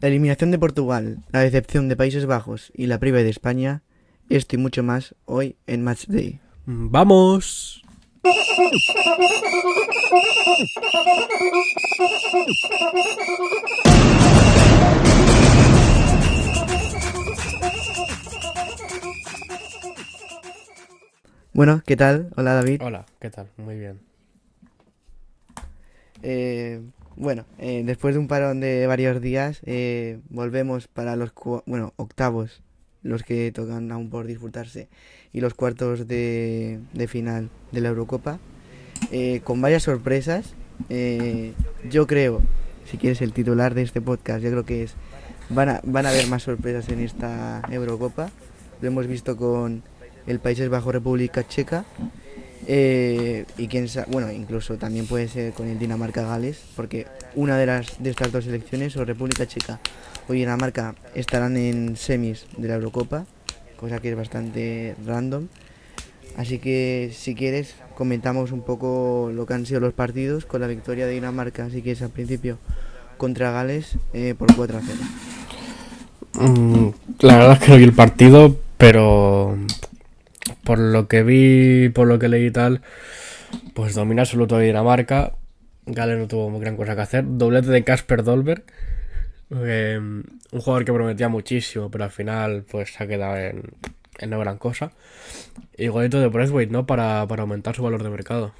La eliminación de Portugal, la decepción de Países Bajos y la priva de España, esto y mucho más hoy en Match Day. ¡Vamos! Bueno, ¿qué tal? Hola David. Hola, ¿qué tal? Muy bien. Eh, bueno, eh, después de un parón de varios días, eh, volvemos para los bueno, octavos, los que tocan aún por disputarse, y los cuartos de, de final de la Eurocopa, eh, con varias sorpresas. Eh, yo creo, si quieres el titular de este podcast, yo creo que es, van a, van a haber más sorpresas en esta Eurocopa. Lo hemos visto con el Países Bajo República Checa, eh, y quién sa- bueno, incluso también puede ser con el Dinamarca-Gales, porque una de las de estas dos selecciones, o República Checa o Dinamarca, estarán en semis de la Eurocopa, cosa que es bastante random. Así que si quieres comentamos un poco lo que han sido los partidos con la victoria de Dinamarca, así que es al principio contra Gales eh, por 4 a 0. Mm, la verdad es que no vi el partido, pero por lo que vi, por lo que leí y tal, pues domina absoluto de Dinamarca. Gales no tuvo gran cosa que hacer. Doblete de Casper Dolberg. eh, un jugador que prometía muchísimo, pero al final pues se ha quedado en, en no gran cosa. Y golito de Braithwaite, ¿no? Para, para aumentar su valor de mercado.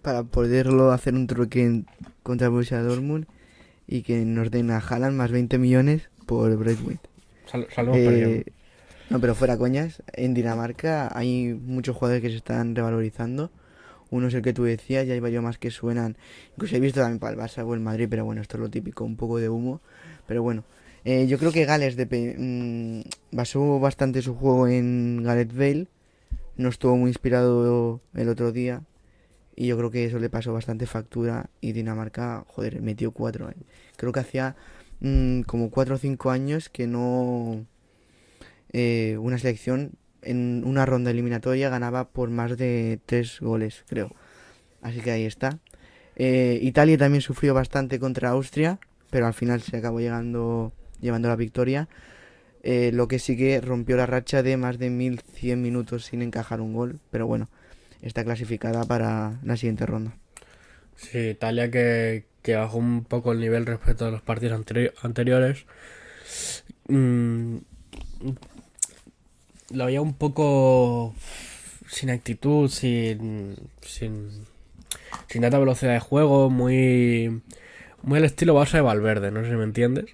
Para poderlo hacer un truque contra Borussia Dortmund y que nos den a Haaland más 20 millones por Braithwaite. Sal- Eh. No, pero fuera coñas, en Dinamarca hay muchos jugadores que se están revalorizando. Uno es el que tú decías, ya hay varios más que suenan. Incluso he visto también para el Barça o el Madrid, pero bueno, esto es lo típico, un poco de humo. Pero bueno, eh, yo creo que Gales depe- mm, basó bastante su juego en Gareth Bale. No estuvo muy inspirado el otro día. Y yo creo que eso le pasó bastante factura. Y Dinamarca, joder, metió cuatro. eh. Creo que hacía mm, como cuatro o cinco años que no eh, una selección en una ronda eliminatoria ganaba por más de tres goles, creo. Así que ahí está. Eh, Italia también sufrió bastante contra Austria, pero al final se acabó llegando, llevando la victoria. Eh, lo que sí que rompió la racha de más de 1100 minutos sin encajar un gol, pero bueno, está clasificada para la siguiente ronda. Sí, Italia que, bajó un poco el nivel respecto a los partidos anteri- anteriores. Mm, lo veía un poco sin actitud, sin, sin, sin tanta velocidad de juego, muy, muy al estilo Barça de Valverde, no sé si me entiendes.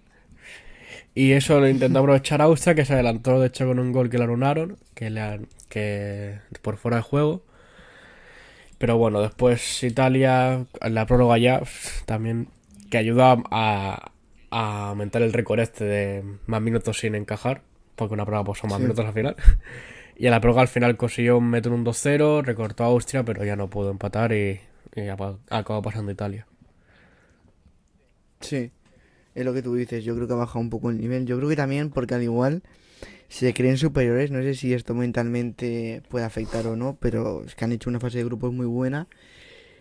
Y eso lo intentó aprovechar Austria, que se adelantó de hecho con un gol que le anunaron, que, le, que por fuera de juego. Pero bueno, después Italia, la prórroga ya, también que ayuda a, a aumentar el récord este de más minutos sin encajar, porque una prórroga pues, son más Sí. minutos al final. Y en la prórroga al final consiguió meter un 2-0, recortó a Austria, pero ya no pudo empatar y, y acabó pasando Italia. Sí, es lo que tú dices. Yo creo que ha bajado un poco el nivel. Yo creo que también porque al igual se creen superiores. No sé si esto mentalmente puede afectar o no, pero es que han hecho una fase de grupos muy buena.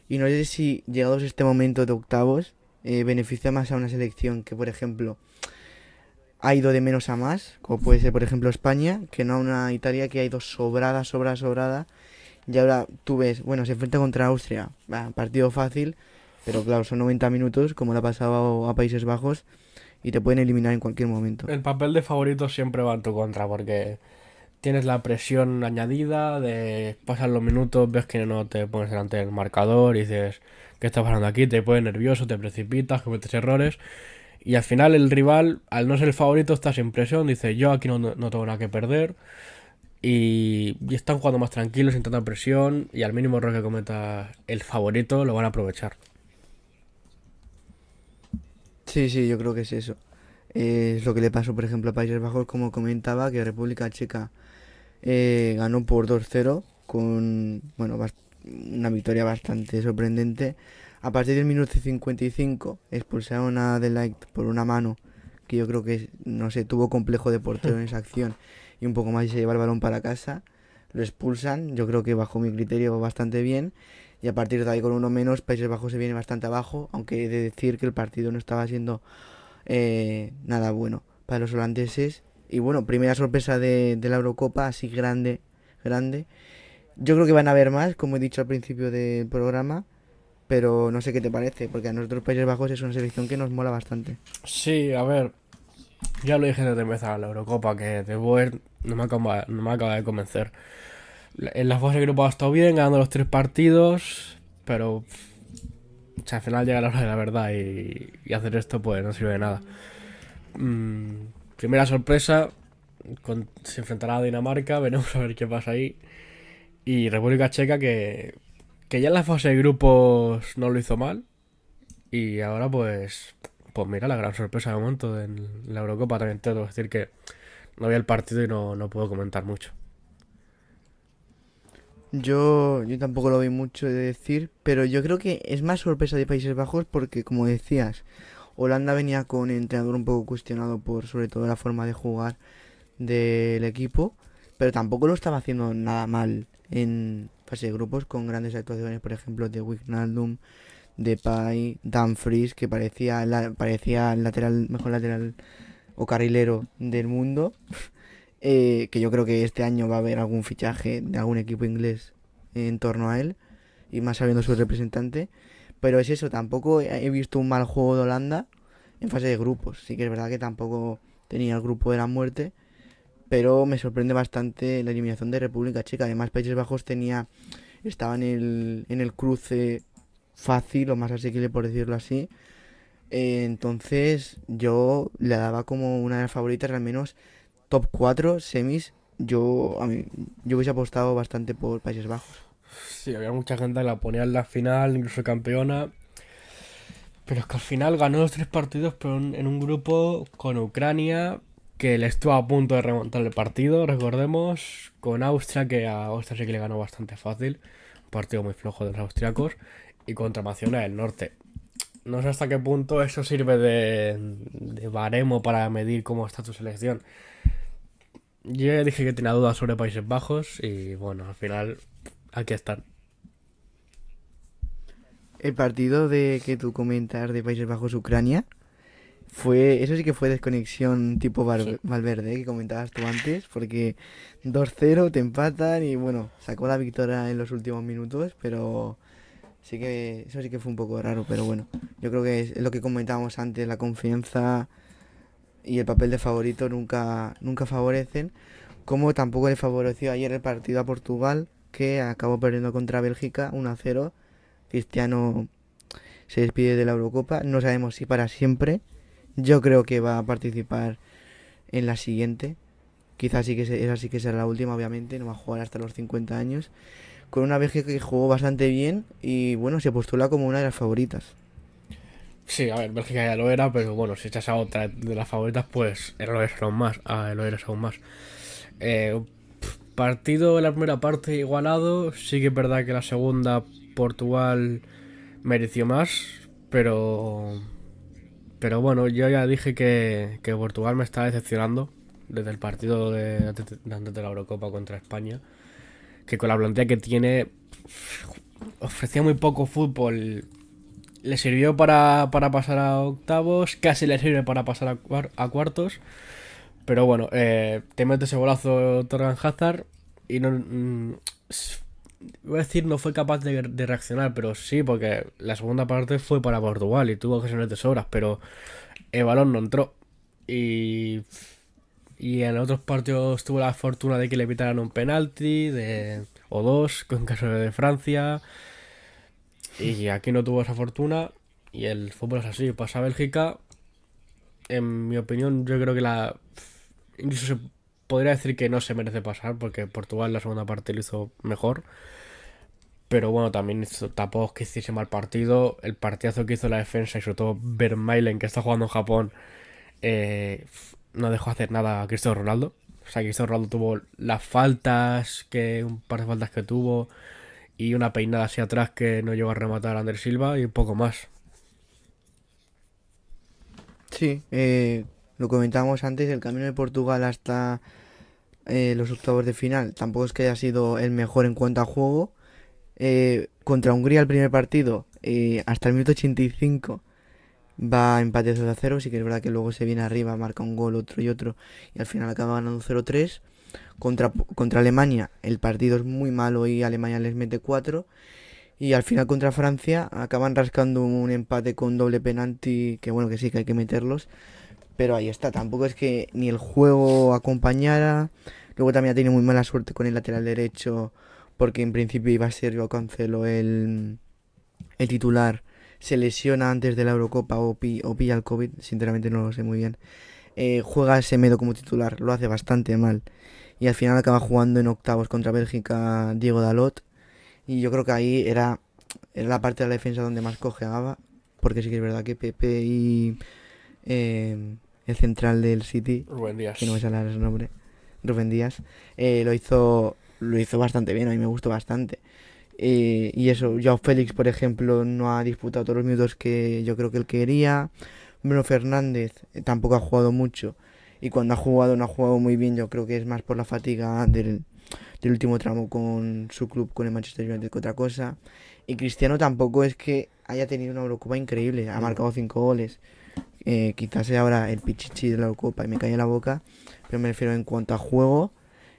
Y no sé si llegados a este momento de octavos eh, beneficia más a una selección que, por ejemplo, ha ido de menos a más, como puede ser, por ejemplo, España, que no a una Italia que ha ido sobrada, sobrada, sobrada. Y ahora tú ves, bueno, se enfrenta contra Austria, partido fácil, pero claro, son 90 minutos, como le ha pasado a Países Bajos, y te pueden eliminar en cualquier momento. El papel de favorito siempre va en tu contra, porque tienes la presión añadida de pasar los minutos, ves que no te pones delante del marcador y dices, ¿qué está pasando aquí? Te pones nervioso, te precipitas, cometes errores. Y al final el rival, al no ser el favorito, está sin presión, dice, yo aquí no, no tengo nada que perder. Y, están jugando más tranquilos, sin tanta presión, y al mínimo error que cometa el favorito lo van a aprovechar. Sí, sí, yo creo que es eso. Es lo que le pasó, por ejemplo, a Países Bajos, como comentaba, que República Checa eh, ganó por 2-0 con, bueno, una victoria bastante sorprendente. A partir del minuto 55 expulsaron a De Ligt por una mano que yo creo que, no sé, tuvo complejo de portero en esa acción y un poco más y se lleva el balón para casa. Lo expulsan, yo creo que bajo mi criterio bastante bien. Y a partir de ahí, con uno menos, Países Bajos se viene bastante abajo, aunque he de decir que el partido no estaba siendo eh, nada bueno para los holandeses. Y bueno, primera sorpresa de, de la Eurocopa, así grande, grande. Yo creo que van a haber más, como he dicho al principio del programa, pero no sé qué te parece, porque a nosotros Países Bajos es una selección que nos mola bastante. Sí, a ver, ya lo dije desde empezar la Eurocopa, que De Boer no me acaba, no me acaba de convencer. En la fase de grupo ha estado bien, ganando los tres partidos, pero o sea, al final llega la hora de la verdad y, hacer esto pues no sirve de nada. Mm, primera sorpresa, se enfrentará a Dinamarca, veremos a ver qué pasa ahí. Y República Checa que, que ya en la fase de grupos no lo hizo mal. Y ahora pues, pues mira la gran sorpresa de momento en la Eurocopa también tengo que decir que no vi el partido y no, no puedo comentar mucho. Yo, yo tampoco lo vi mucho de decir, pero yo creo que es más sorpresa de Países Bajos porque, como decías, Holanda venía con entrenador un poco cuestionado por sobre todo la forma de jugar del equipo, pero tampoco lo estaba haciendo nada mal en fase de grupos con grandes actuaciones, por ejemplo, de Wijnaldum, de Pai, Dumfries, que parecía la, parecía el lateral, mejor lateral o carrilero del mundo. eh, que yo creo que este año va a haber algún fichaje de algún equipo inglés en torno a él y más sabiendo su representante. Pero es eso, tampoco he visto un mal juego de Holanda en fase de grupos. Sí que es verdad que tampoco tenía el grupo de la muerte, pero me sorprende bastante la eliminación de República Checa. Además, Países Bajos tenía estaba en el, en el cruce fácil o más asequible por decirlo así. Eh, entonces yo le daba como una de las favoritas, al menos top 4 semis. Yo, a mí, yo hubiese apostado bastante por Países Bajos. Sí, había mucha gente que la ponía en la final, incluso campeona. Pero es que al final ganó los tres partidos, pero en un grupo con Ucrania, que le estuvo a punto de remontar el partido, recordemos, con Austria, que a Austria sí que le ganó bastante fácil, un partido muy flojo de los austriacos, y contra Macedonia del Norte. No sé hasta qué punto eso sirve de, de baremo para medir cómo está tu selección. Yo dije que tenía dudas sobre Países Bajos y bueno, al final aquí están. El partido de que tú comentas de Países Bajos Ucrania fue, eso sí que fue desconexión tipo Val- Sí. Valverde, que comentabas tú antes, porque 2-0 te empatan y bueno, sacó la victoria en los últimos minutos, pero sí que eso sí que fue un poco raro, pero bueno, yo creo que es lo que comentábamos antes, la confianza y el papel de favorito nunca, nunca favorecen, como tampoco le favoreció ayer el partido a Portugal, que acabó perdiendo contra Bélgica 1-0. Cristiano se despide de la Eurocopa, no sabemos si para siempre. Yo creo que va a participar en la siguiente. Quizás sí que se- esa sí que será la última, obviamente, no va a jugar hasta los 50 años. Con una Bélgica que jugó bastante bien y bueno, se postula como una de las favoritas. Sí, a ver, Bélgica ya lo era, pero bueno, si echas a otra de las favoritas, pues lo eres aún más. ah, eres aún más. Eh, partido en la primera parte igualado. Sí que es verdad que la segunda Portugal mereció más, pero. Pero bueno, yo ya dije que, que Portugal me está decepcionando desde el partido de, antes de- la Eurocopa contra España. Que con la plantilla que tiene ofrecía muy poco fútbol le sirvió para, para pasar a octavos, casi le sirve para pasar a, cuar- a cuartos. Pero bueno, eh, te mete ese golazo Torgan Hazard y no. mm, voy a decir, no fue capaz de, reaccionar, pero sí, porque la segunda parte fue para Portugal y tuvo ocasiones de sobras, pero el balón no entró. Y. Y en otros partidos tuvo la fortuna de que le pitaran un penalti de, o dos, con caso de Francia. Y aquí no tuvo esa fortuna. Y el fútbol es así. Pasa a Bélgica. En mi opinión, yo creo que la. Incluso se podría decir que no se merece pasar. Porque Portugal la segunda parte lo hizo mejor. Pero bueno, también hizo, tampoco que hiciese mal partido. El partidazo que hizo la defensa y sobre todo Vermeilen, que está jugando en Japón, eh, no dejó hacer nada a Cristiano Ronaldo. O sea, Cristiano Ronaldo tuvo las faltas, que un par de faltas que tuvo y una peinada hacia atrás que no llegó a rematar a Ander Silva y un poco más. Sí, eh, lo comentábamos antes, el camino de Portugal hasta eh, los octavos de final tampoco es que haya sido el mejor en cuanto a juego. Eh, contra Hungría el primer partido, eh, hasta el minuto 85 va empate 0 a 0. Sí que es verdad que luego se viene arriba, marca un gol, otro y otro, y al final acaba ganando 0-3. Contra, contra Alemania el partido es muy malo y Alemania les mete 4. Y al final contra Francia acaban rascando un empate con doble penalti, que bueno, que sí que hay que meterlos. Pero ahí está, tampoco es que ni el juego acompañara. Luego también ha tenido muy mala suerte con el lateral derecho, porque en principio iba a ser yo Cancelo el, el titular. Se lesiona antes de la Eurocopa o, pilla el COVID, sinceramente no lo sé muy bien. Eh, juega ese medo como titular, lo hace bastante mal. Y al final acaba jugando en octavos contra Bélgica Diego Dalot. Y yo creo que ahí era, era la parte de la defensa donde más cojeaba. Porque sí que es verdad que Pepe y eh, el central del City, Rubén Díaz. que no me sale el nombre, Rubén Díaz, eh, lo hizo lo hizo bastante bien, a mí me gustó bastante. Eh, y eso, Joao Félix, por ejemplo, no ha disputado todos los minutos que yo creo que él quería. Bruno Fernández tampoco ha jugado mucho. Y cuando ha jugado, no ha jugado muy bien. Yo creo que es más por la fatiga del, del último tramo con su club, con el Manchester United, que otra cosa. Y Cristiano tampoco es que haya tenido una Eurocopa increíble. Ha marcado cinco goles. Eh, quizás sea ahora el pichichi de la Eurocopa y me cae en la boca. Pero me refiero en cuanto a juego.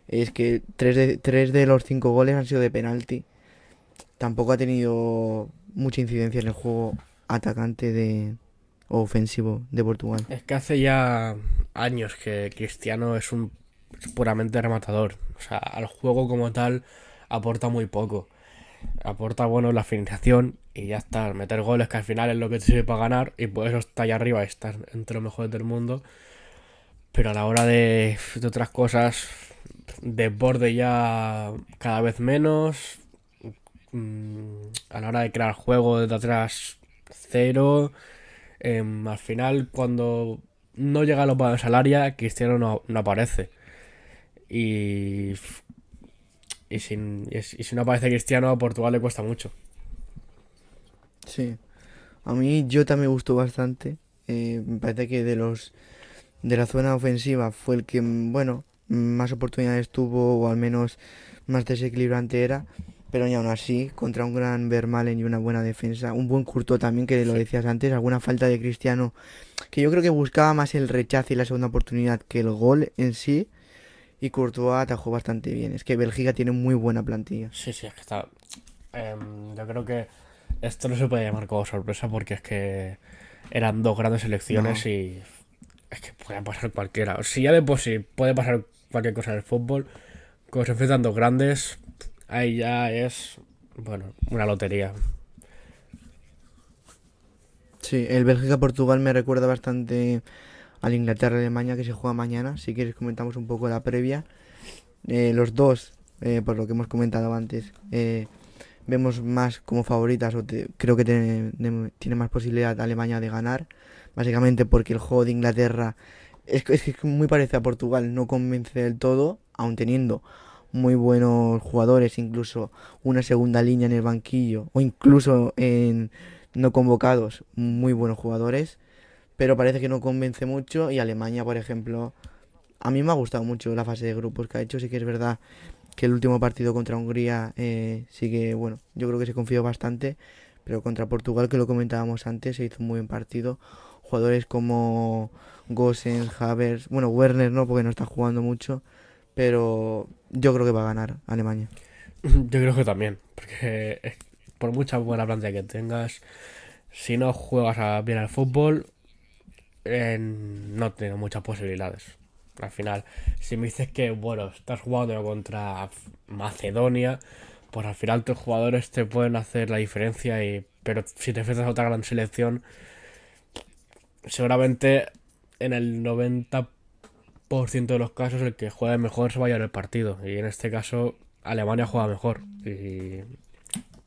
Es que tres de, tres de los cinco goles han sido de penalti. Tampoco ha tenido mucha incidencia en el juego atacante de o ofensivo de Portugal. Es que hace ya años que Cristiano es un puramente rematador. O sea, al juego como tal aporta muy poco. Aporta, bueno, la finalización y ya está. Meter goles que al final es lo que te sirve para ganar y por eso está allá arriba, estar entre los mejores del mundo. Pero a la hora de, de otras cosas, de borde ya cada vez menos. Mm, A la hora de crear juego desde atrás, cero. Em, al final, cuando no llega a los balones al área, Cristiano no, no aparece. Y, y, sin- y si no aparece Cristiano, a Portugal le cuesta mucho. Sí. A mí Jota me gustó bastante. Eh, me parece que de los de la zona ofensiva fue el que, mm, bueno, más oportunidades tuvo o al menos más desequilibrante era. Pero ni aún así, contra un gran Vermaelen y una buena defensa, un buen Courtois también, que lo decías antes, alguna falta de Cristiano, que yo creo que buscaba más el rechazo y la segunda oportunidad que el gol en sí. Y Courtois atajó bastante bien. Es que Bélgica tiene muy buena plantilla. Sí, sí, es que está. em, yo creo que esto no se puede llamar como sorpresa porque es que eran dos grandes selecciones No. y es que puede pasar cualquiera. Si ya de por sí puede pasar cualquier cosa en el fútbol, como se enfrentan dos grandes, ahí ya es, bueno, una lotería. Sí, el Bélgica-Portugal me recuerda bastante al Inglaterra-Alemania que se juega mañana. Si quieres comentamos un poco la previa. Eh, los dos, eh, por lo que hemos comentado antes, eh, vemos más como favoritas o te- creo que tiene, tiene más posibilidad Alemania de ganar. Básicamente porque el juego de Inglaterra es, que- es que es muy parecido a Portugal, no convence del todo, aun teniendo muy buenos jugadores, incluso una segunda línea en el banquillo o incluso en no convocados, muy buenos jugadores, pero parece que no convence mucho. Y Alemania, por ejemplo, a mí me ha gustado mucho la fase de grupos que ha hecho, sí que es verdad que el último partido contra Hungría eh, sí que, bueno, yo creo que se confió bastante, pero contra Portugal, que lo comentábamos antes, se hizo un muy buen partido, jugadores como Gosen, Havers, bueno, Werner no, porque no está jugando mucho, pero yo creo que va a ganar Alemania. Yo creo que también, porque por mucha buena plantilla que tengas, si no juegas bien al fútbol, eh, no tienes muchas posibilidades. Al final, si me dices que, bueno, estás jugando contra Macedonia, pues al final tus jugadores te pueden hacer la diferencia, y, pero si te enfrentas a otra gran selección, seguramente en el 90% de los casos el que juegue mejor se va a el partido. Y en este caso, Alemania juega mejor. Y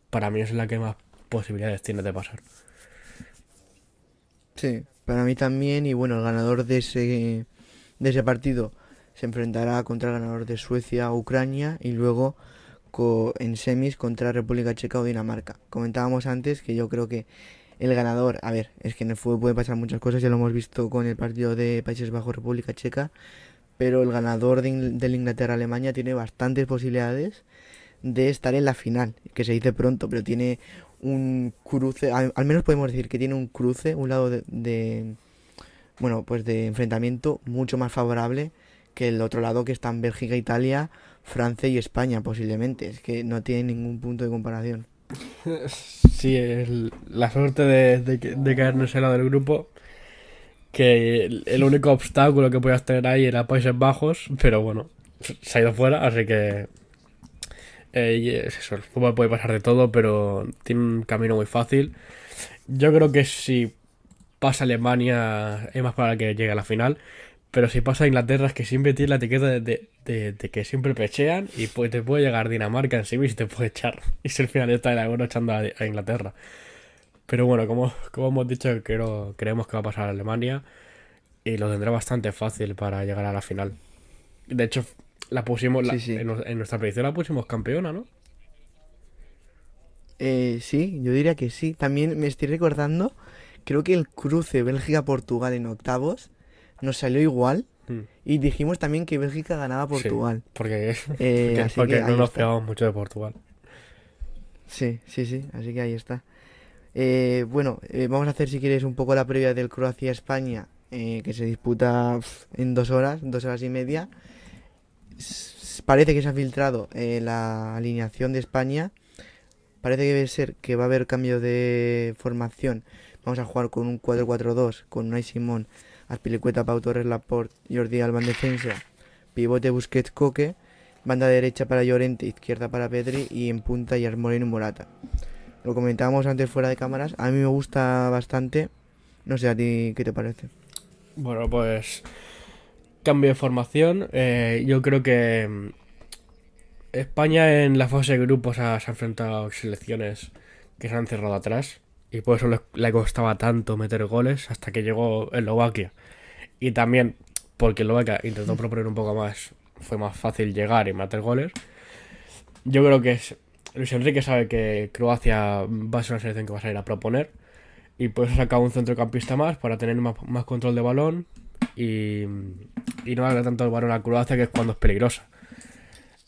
para mí es la que más posibilidades tiene de pasar. Sí, para mí también. Y bueno, el ganador de ese, de ese partido se enfrentará contra el ganador de Suecia Ucrania y luego en semis contra República Checa o Dinamarca. Comentábamos antes que yo creo que el ganador, a ver, es que en el fútbol puede pasar muchas cosas, ya lo hemos visto con el partido de Países Bajos República Checa, pero el ganador de In- del Inglaterra-Alemania tiene bastantes posibilidades de estar en la final, que se dice pronto, pero tiene un cruce, al, menos podemos decir que tiene un cruce, un lado de, bueno, pues de enfrentamiento mucho más favorable que el otro lado que están Bélgica, Italia, Francia y España posiblemente. Es que no tiene ningún punto de comparación. Sí, es la suerte de, de, de caer en lado del grupo. Que el, único obstáculo que podías tener ahí era Países Bajos, pero bueno, se ha ido fuera, así que. Eh, el fútbol puede pasar de todo, pero tiene un camino muy fácil. Yo creo que si pasa Alemania es más para que llegue a la final. Pero si pasa Inglaterra es que siempre tiene la etiqueta de, de, que siempre pechean y pues te puede llegar Dinamarca en sí y te puede echar. Y si el final está el Euro echando a, Inglaterra. Pero bueno, como, como hemos dicho, creo, creemos que va a pasar a Alemania y lo tendrá bastante fácil para llegar a la final. De hecho, la pusimos En, nuestra predicción la pusimos campeona, ¿no? Eh, sí, yo diría que sí. También me estoy recordando, creo que el cruce Bélgica-Portugal en octavos nos salió igual. Hmm. Y dijimos también que Bélgica ganaba Portugal. porque, eh, porque, no nos pegamos mucho de Portugal. Sí, sí, sí, así que ahí está. Eh, bueno, eh, vamos a hacer si quieres un poco la previa del Croacia-España, que se disputa en dos horas, dos horas y media. parece que se ha filtrado la alineación de España. Parece que debe ser que va a haber cambio de formación. Vamos a jugar con un 4-4-2, con Unai Simón Aspilicueta, Pau Torres, Laporte, Jordi Alba en defensa, pivote Busquets, Coque, banda derecha para Llorente, izquierda para Pedri y en punta y Moreno Morata. Lo comentábamos antes fuera de cámaras, a mí me gusta bastante, no sé a ti qué te parece. Bueno, pues cambio de formación, eh, yo creo que mm, España en la fase de grupos se ha enfrentado a selecciones que se han cerrado atrás y por eso le, costaba tanto meter goles hasta que llegó Eslovaquia. Y también porque Eslovaquia intentó proponer un poco más, fue más fácil llegar y meter goles. Yo creo que es, Luis Enrique sabe que Croacia va a ser una selección que va a salir a proponer y por eso saca un centrocampista más para tener más, control de balón y, y no darle tanto el balón a Croacia que es cuando es peligrosa.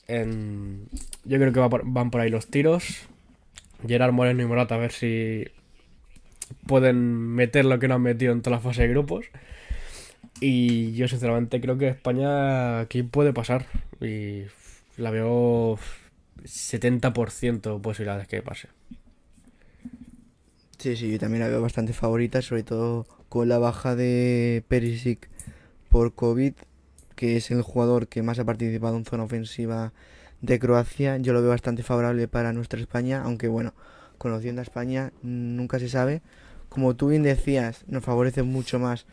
yo creo que van por ahí los tiros. Gerard Moreno y Morata a ver si pueden meter lo que no han metido en toda la fase de grupos. Y yo sinceramente creo que España aquí puede pasar. Y la veo 70% posibilidades que pase. Sí, sí, yo también la veo bastante favorita, sobre todo con la baja de Perisic por COVID, que es el jugador que más ha participado en zona ofensiva de Croacia. Yo lo veo bastante favorable para nuestra España, aunque bueno, conociendo a España nunca se sabe como tú bien decías, nos favorece mucho más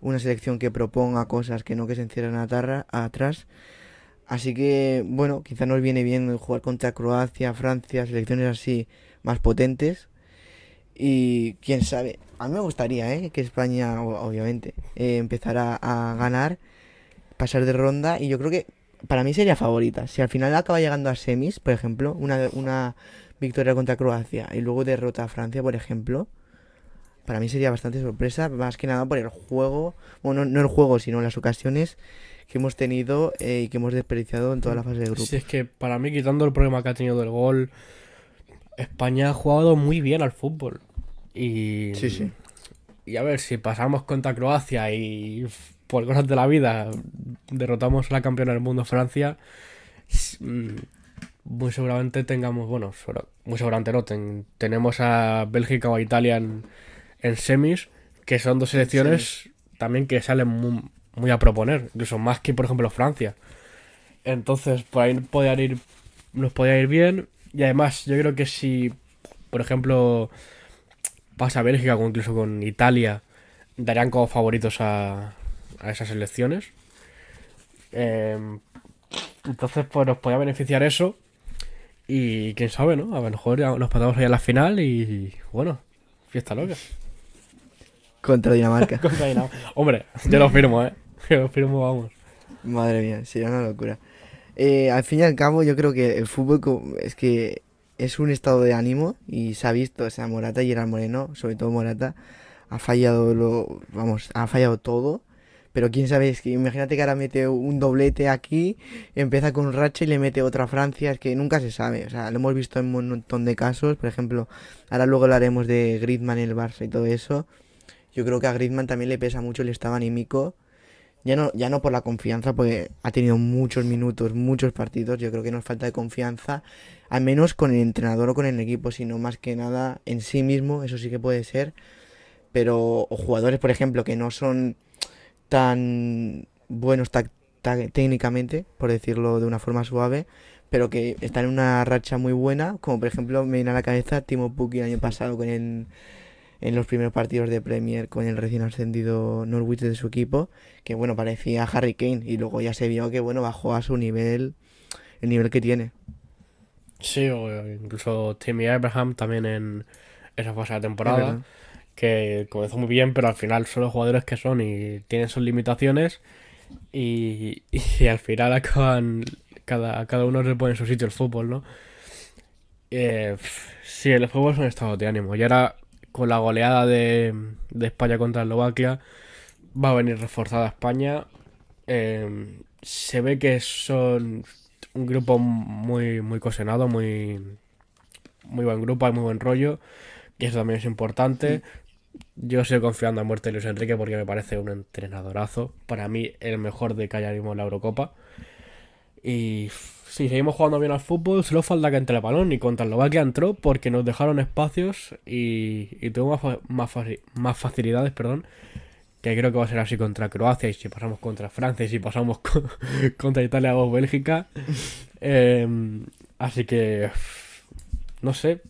una selección que proponga cosas que no que se encierren atrás. Así que, bueno, quizá nos viene bien jugar contra Croacia, Francia, selecciones así más potentes. Y quién sabe, a mí me gustaría ¿eh? que España, obviamente, eh, empezara a ganar, pasar de ronda. Y yo creo que para mí sería favorita. Si al final acaba llegando a semis, por ejemplo, una, una victoria contra Croacia y luego derrota a Francia, por ejemplo, para mí sería bastante sorpresa, más que nada por el juego, bueno, no el juego, sino las ocasiones que hemos tenido eh, y que hemos desperdiciado en toda la fase de grupo. Sí, es que para mí, quitando el problema que ha tenido del gol, España ha jugado muy bien al fútbol. Y, sí, sí. Y a ver, si pasamos contra Croacia y por cosas de la vida derrotamos a la campeona del mundo Francia, mm, muy seguramente tengamos, bueno, muy seguramente no, tenemos a Bélgica o a Italia en en semis, que son dos selecciones también que salen muy, a proponer, incluso más que por ejemplo Francia. Entonces, por ahí podía ir, nos podía ir bien. Y además, yo creo que si, por ejemplo, pasa Bélgica o incluso con Italia, darían como favoritos a, a esas elecciones. Em, entonces, pues nos podía beneficiar eso. Y quién sabe, ¿no? A lo mejor nos pasamos ahí a la final y bueno, fiesta loca. Contra Dinamarca. Hombre, yo lo firmo, ¿eh? Yo lo firmo, vamos. Madre mía, sería una locura. Eh, al fin y al cabo, yo creo que el fútbol es que es un estado de ánimo y se ha visto, o sea, Morata y Gerard Moreno, sobre todo Morata, ha fallado lo, vamos, ha fallado todo, Pero quién sabe, es que imagínate que ahora mete un doblete aquí, empieza con un racha y le mete otra Francia, es que nunca se sabe. O sea, lo hemos visto en un montón de casos. Por ejemplo, ahora luego hablaremos de Griezmann en el Barça y todo eso. Yo creo que a Griezmann también le pesa mucho el estado anímico. Ya no, ya no por la confianza, porque ha tenido muchos minutos, muchos partidos. Yo creo que nos falta de confianza, al menos con el entrenador o con el equipo, sino más que nada en sí mismo, eso sí que puede ser. Pero, o jugadores, por ejemplo, que no son tan buenos técnicamente, por decirlo de una forma suave, pero que están en una racha muy buena, como por ejemplo me viene a la cabeza Timo Pukki el año pasado con el, en los primeros partidos de Premier con el recién ascendido Norwich de su equipo, que bueno, parecía Harry Kane y luego ya se vio que bueno, bajó a su nivel, el nivel que tiene. Sí, o incluso Timmy Abraham también en esa fase de temporada que comenzó muy bien, pero al final son los jugadores que son y tienen sus limitaciones y, al final acaban, cada, cada uno se pone en su sitio el fútbol, ¿no? Eh, sí, el fútbol es un estado de ánimo y ahora con la goleada de, España contra Eslovaquia va a venir reforzada España. Eh, se ve que son un grupo muy, muy cosenado, muy, muy buen grupo, hay muy buen rollo. Y eso también es importante. Yo sigo confiando a muerte de Luis Enrique porque me parece un entrenadorazo. Para mí, el mejor de que haya en la Eurocopa. Y si seguimos jugando bien al fútbol, solo falta que entre el balón. Y contra Eslovaquia entró porque nos dejaron espacios y, y tuvo más, más, facilidades, perdón. Que creo que va a ser así contra Croacia y si pasamos contra Francia y si pasamos contra Italia o Bélgica. Em, así que, no sé,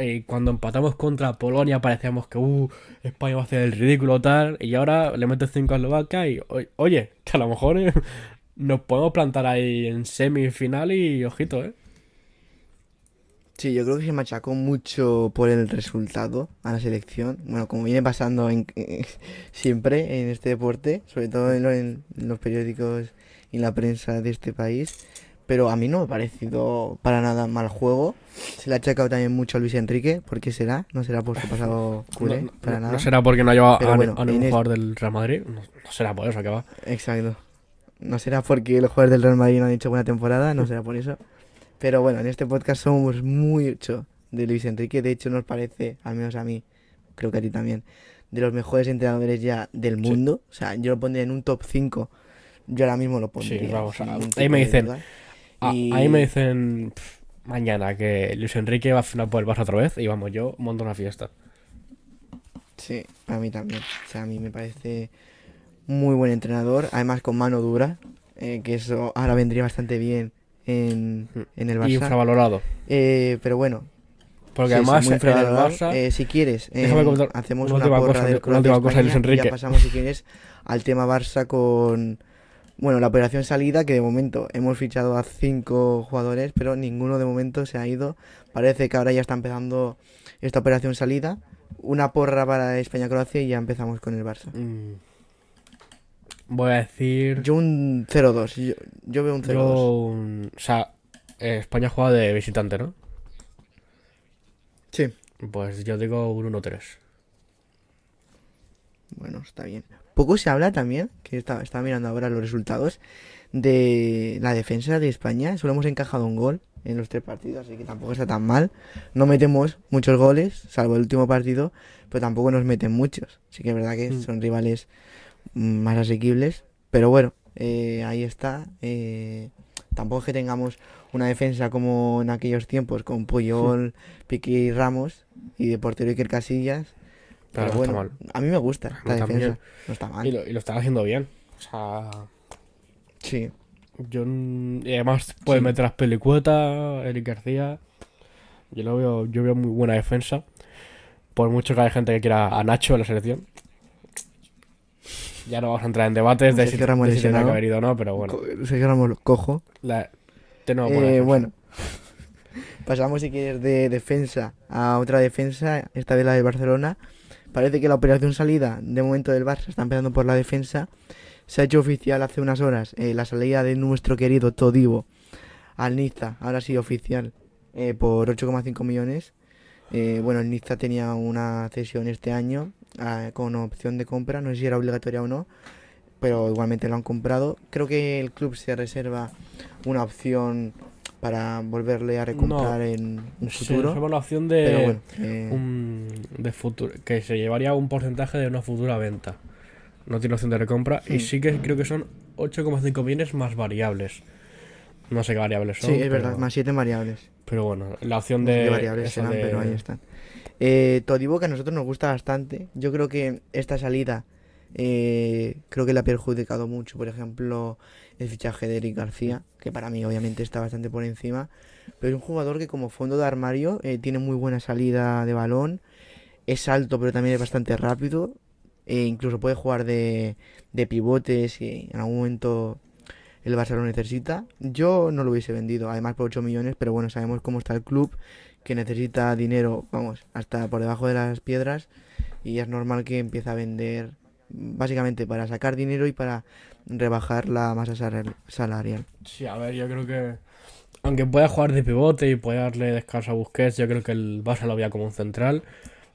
y cuando empatamos contra Polonia parecíamos que uh, España va a hacer el ridículo tal, y ahora le metes 5 a Eslovaquia y oye, que a lo mejor eh, nos podemos plantar ahí en semifinal y ojito, ¿eh? Sí, yo creo que se machacó mucho por el resultado a la selección. Bueno, como viene pasando en, siempre en este deporte, sobre todo en los periódicos y la prensa de este país pero a mí no me ha parecido para nada mal juego. Se le ha achacado también mucho a Luis Enrique. ¿Por qué será? No será por su pasado culé, no, para nada. No será porque no ha llevado a, ningún jugador del Real Madrid. No, será por eso que va. Exacto. No será porque los jugadores del Real Madrid no han hecho buena temporada, no será por eso. Pero bueno, en este podcast somos mucho de Luis Enrique. De hecho, nos parece, al menos a mí, creo que a ti también, de los mejores entrenadores ya del mundo. O sea, yo lo pondría en un top 5. Yo ahora mismo lo pondría. Sí, vamos, ahí me dicen, Ah, ahí me dicen mañana que Luis Enrique va a final por el Barça otra vez y vamos, yo monto una fiesta. Sí, a mí también. O sea, a mí me parece muy buen entrenador, además con mano dura, eh, que eso ahora vendría bastante bien en, mm. en el Barça. Y infravalorado. Eh, pero bueno. Porque además en el Barça... Eh, si quieres, hacemos una, porra cosa, una última cosa de Luis Enrique. ya pasamos, si quieres, al tema Barça con bueno, la operación salida, que de momento hemos fichado a cinco jugadores, pero ninguno de momento se ha ido. Parece que ahora ya está empezando esta operación salida. Una porra para España-Croacia y ya empezamos con el Barça. Mm. Voy a decir. Yo un 0-2. Yo, veo un 0-2. O sea, eh, España juega de visitante, ¿no? Sí. Pues yo digo un 1-3. Bueno, está bien. Poco se habla también, que está, mirando ahora los resultados, de la defensa de España. Solo hemos encajado un gol en los tres partidos, así que tampoco está tan mal. No metemos muchos goles, salvo el último partido, pero tampoco nos meten muchos. Así que es verdad que mm. son rivales más asequibles. Pero bueno, eh, ahí está. Eh, tampoco es que tengamos una defensa como en aquellos tiempos, con Puyol, Piqué y Ramos, y de portero Iker Casillas pero bueno, a mí me gusta la defensa. No está mal. Y lo, y lo, están haciendo bien. O sea. Sí. Yo, y además puede meter las pelicuetas, Eric García. Yo lo veo, yo veo muy buena defensa. Por mucho que haya gente que quiera a Nacho en la selección. Ya no vamos a entrar en debates de si, si tiene que haber ido o no, pero bueno. Si Ramos cojo. La, eh, bueno. Pasamos si quieres de defensa a otra defensa, esta vez la de Barcelona. Parece que la operación salida de momento del Barça está empezando por la defensa. Se ha hecho oficial hace unas horas eh, la salida de nuestro querido Todivo al Niza. Ahora sí oficial eh, por 8,5 millones. Eh, bueno, el Niza tenía una cesión este año con opción de compra. No sé si era obligatoria o no. pero igualmente lo han comprado. Creo que el club se reserva una opción para volverle a recomprar en un futuro. reserva una opción de, bueno, eh, un, de futuro, que se llevaría un porcentaje de una futura venta. No tiene opción de recompra. Y Hmm. sí que creo que son 8,5 millones más variables. No sé qué variables son. sí, es verdad, más siete variables. Pero bueno, la opción No sé de. qué variables serán, de- pero ahí están. Eh, Todibo, que a nosotros nos gusta bastante. Yo creo que esta salida eh, creo que le ha perjudicado mucho. Por ejemplo, el fichaje de Eric García, que para mí obviamente está bastante por encima. Pero es un jugador que como fondo de armario eh, tiene muy buena salida de balón. Es alto, pero también es bastante rápido. E incluso puede jugar de, de pivote si en algún momento el Barça lo necesita. Yo no lo hubiese vendido, además por 8 millones, pero bueno, sabemos cómo está el club, que necesita dinero, vamos, hasta por debajo de las piedras, y es normal que empiece a vender básicamente para sacar dinero y para rebajar la masa salari- salarial. Sí, a ver, yo creo que. Aunque pueda jugar de pivote y pueda darle descanso a Busquets, yo creo que el Barça lo veía como un central.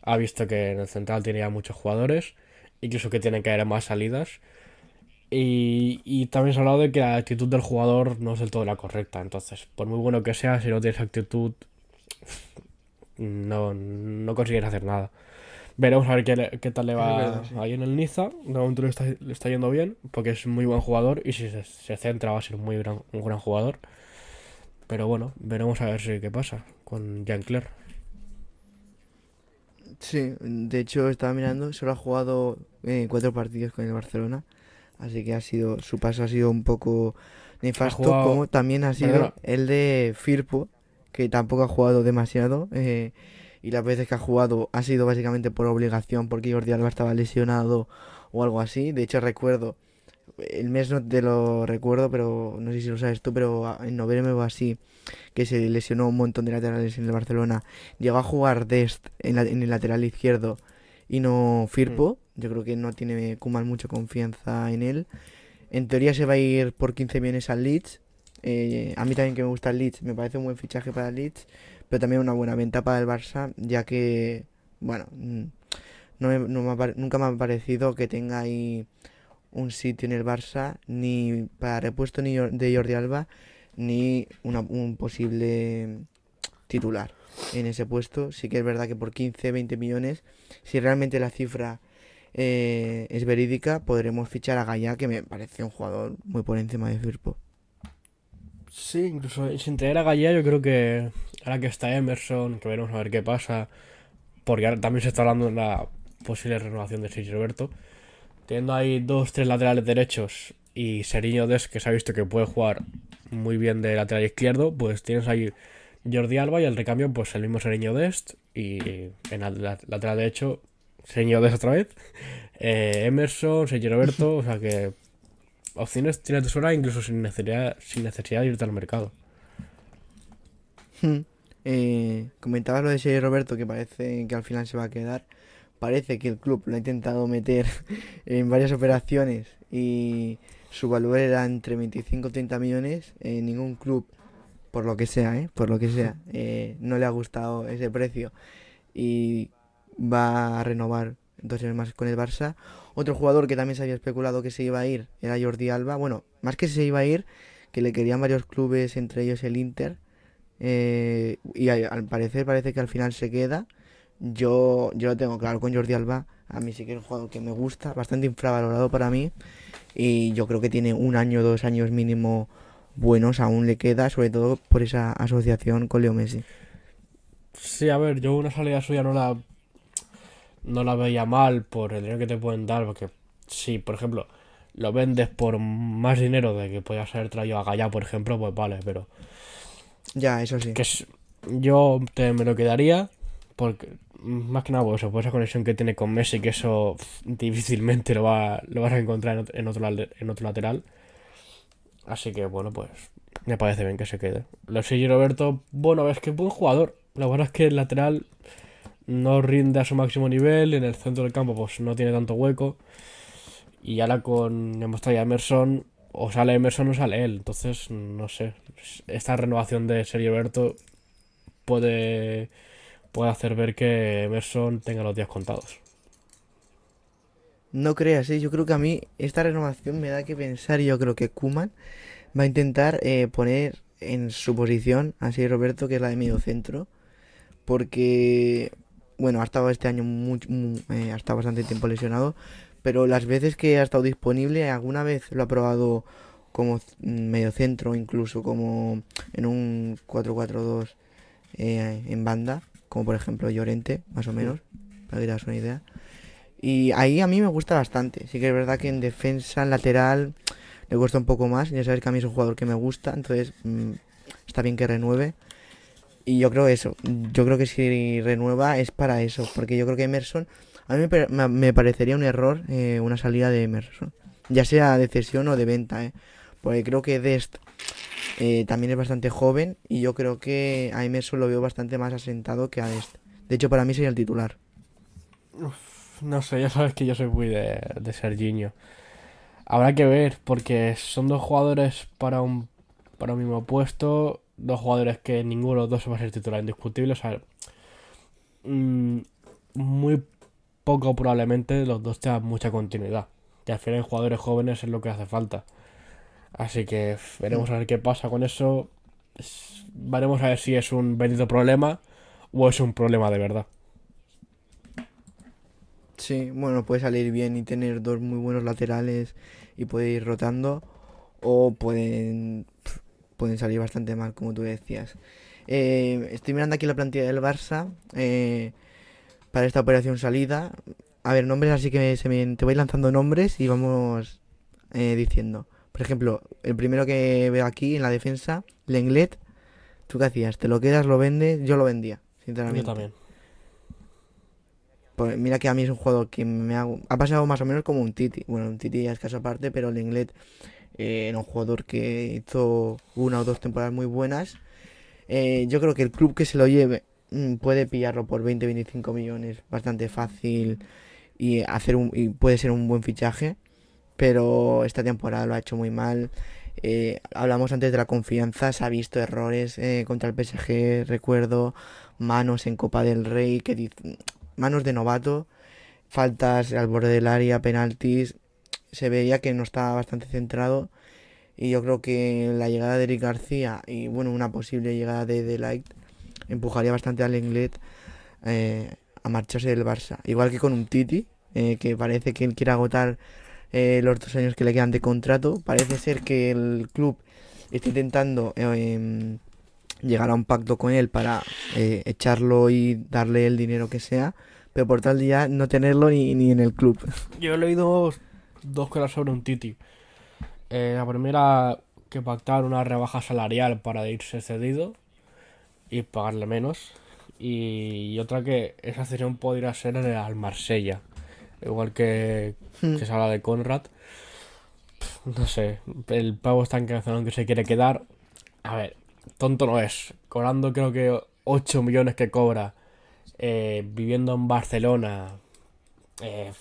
Ha visto que en el central tiene ya muchos jugadores, incluso que tienen que haber más salidas. Y, y también se ha hablado de que la actitud del jugador no es del todo la correcta. Entonces, por muy bueno que sea, si no tienes actitud, no, no consigues hacer nada. Veremos a ver qué, le- qué tal le va verdad, sí. ahí en el Niza. De momento le está, le está yendo bien, porque es muy buen jugador y si se, se centra va a ser muy gran, un gran jugador. Pero bueno, veremos a ver si qué pasa con Jean Claire. Sí, de hecho estaba mirando, solo ha jugado eh, cuatro partidos con el Barcelona, así que ha sido su paso ha sido un poco nefasto, jugado- como también ha sido Perdona. el de Firpo, que tampoco ha jugado demasiado, eh, y las veces que ha jugado ha sido básicamente por obligación, porque Jordi Alba estaba lesionado o algo así. De hecho recuerdo, el mes no te lo recuerdo, pero no sé si lo sabes tú, pero en noviembre o así, que se lesionó un montón de laterales en el Barcelona llegó a jugar Dest en, la- en el lateral izquierdo y no Firpo. Yo creo que no tiene Koeman mucha confianza en él. En teoría se va a ir por 15 millones al Leeds. Eh, a mí también que me gusta el Leeds, me parece un buen fichaje para el Leeds, pero también una buena venta para el Barça, ya que, bueno, mm, nunca me ha parecido que tenga ahí un sitio en el Barça, ni para repuesto ni de Jordi Alba, ni un posible titular en ese puesto. Sí que es verdad que por 15, 20 millones, si realmente la cifra eh, es verídica, podremos fichar a Gaya, que me parece un jugador muy por encima de Firpo. Sí, incluso sin tener a Gallá, yo creo que ahora que está Emerson, que veremos a ver qué pasa, porque ahora también se está hablando de la posible renovación de Sergio Roberto. Teniendo ahí dos, tres laterales derechos y Seriño Des, que se ha visto que puede jugar muy bien de lateral izquierdo, pues tienes ahí Jordi Alba y el recambio, pues el mismo Seriño Dest y en el la- lateral derecho Seriño Dest otra vez, eh, Emerson, Sergio Roberto, o sea que opciones tiene tesora incluso sin necesidad, sin necesidad de irte al mercado. Hmm. Eh, comentabas lo de Sergio Roberto, que parece que al final se va a quedar. Parece que el club lo ha intentado meter en varias operaciones y su valor era entre 25 y 30 millones. Eh, ningún club, por lo que sea, ¿eh? por lo que sea, eh, no le ha gustado ese precio y va a renovar entonces más con el Barça. Otro jugador que también se había especulado que se iba a ir era Jordi Alba. Bueno, más que se iba a ir, que le querían varios clubes, entre ellos el Inter. Eh, y al parecer parece que al final se queda. Yo, yo lo tengo claro con Jordi Alba. A mí sí que es un jugador que me gusta, bastante infravalorado para mí. Y yo creo que tiene un año, dos años mínimo buenos, aún le queda, sobre todo por esa asociación con Leo Messi. Sí, a ver, yo una salida suya no la no la veía mal por el dinero que te pueden dar, porque si, por ejemplo, lo vendes por más dinero de que podías haber traído a Gallá, por ejemplo, pues vale, pero Ya, eso sí. que es- yo te, me lo quedaría porque más que nada por eso, por esa conexión que tiene con Messi, que eso difícilmente lo va lo vas a encontrar en ot- en otro, en otro lateral. Así que bueno, pues me parece bien que se quede. Lo sigue Roberto, bueno, es que es buen jugador. La verdad es que el lateral no rinde a su máximo nivel, en el centro del campo pues no tiene tanto hueco. Y ahora con hemos traído a Emerson, o sale Emerson o sale él. Entonces, no sé. Esta renovación de Sergio Roberto puede, puede hacer ver que Emerson tenga los días contados. No creas, ¿eh? yo creo que a mí esta renovación me da que pensar yo creo que Kuman va a intentar eh, poner en su posición así Roberto, que es la de medio centro, porque, bueno, ha estado este año muy- eh, ha estado bastante tiempo lesionado, pero las veces que ha estado disponible, alguna vez lo ha probado como c- medio centro, incluso como en un 4-4-2 eh, en banda, como por ejemplo Llorente, más o menos, para que te hagas una idea. Y ahí a mí me gusta bastante. Sí que es verdad que en defensa, en lateral, le cuesta un poco más. Ya sabes que a mí es un jugador que me gusta, entonces mm, está bien que renueve. Y yo creo eso. Yo creo que si renueva es para eso. Porque yo creo que Emerson. A mí me, pa- me- me parecería un error eh, una salida de Emerson. Ya sea de cesión o de venta, ¿eh? Porque creo que Dest eh, también es bastante joven. Y yo creo que a Emerson lo veo bastante más asentado que a Dest. De hecho, para mí sería el titular. No sé, ya sabes que yo soy muy de, de Serginho. Habrá que ver, porque son dos jugadores para un, para un mismo puesto, dos jugadores que ninguno de los dos va a ser titular indiscutible, o sea, mm, muy poco probablemente los dos tengan mucha continuidad. Y al final jugadores jóvenes es lo que hace falta. Así que veremos a ver qué pasa con eso. Veremos a ver si es un bendito problema o es un problema de verdad. Sí, bueno, puede salir bien y tener dos muy buenos laterales y puede ir rotando. O pueden, pueden salir bastante mal, como tú decías. Eh, estoy mirando aquí la plantilla del Barça eh, para esta operación salida. A ver, nombres, así que se me- te voy lanzando nombres y vamos eh, diciendo. Por ejemplo, el primero que veo aquí en la defensa, Lenglet. ¿Tú qué hacías? ¿Te lo quedas, lo vendes? Yo lo vendía, Yo sinceramente. también. Pues mira que a mí es un jugador que me ha, ha pasado más o menos como un Titi. Bueno, un Titi ya es caso aparte, pero Lenglet eh, era un jugador que hizo una o dos temporadas muy buenas. Eh, yo creo que el club que se lo lleve puede pillarlo por 20-25 millones bastante fácil y hacer un, y puede ser un buen fichaje. Pero esta temporada lo ha hecho muy mal. Eh, hablamos antes de la confianza, se ha visto errores eh, contra el PSG, recuerdo, manos en Copa del Rey, que manos de novato, faltas al borde del área, penaltis, se veía que no estaba bastante centrado y yo creo que la llegada de Eric García y bueno, una posible llegada de Delight empujaría bastante al Englet eh, a marcharse del Barça, igual que con un Titi, eh, que parece que él quiere agotar eh, los dos años que le quedan de contrato, parece ser que el club está intentando em, llegar a un pacto con él para eh, echarlo y darle el dinero que sea, pero por tal día no tenerlo ni, en el club. Yo he leído dos cosas sobre un Titi. La primera, que pactar una rebaja salarial para irse cedido y pagarle menos. Y, otra que esa cesión podría ser en el- al Marsella. Igual que, que se habla de Conrad. No sé, el pavo está encabezado en que se quiere quedar. A ver, tonto no es. Cobrando creo que 8 millones que cobra. eh, viviendo en Barcelona. eh,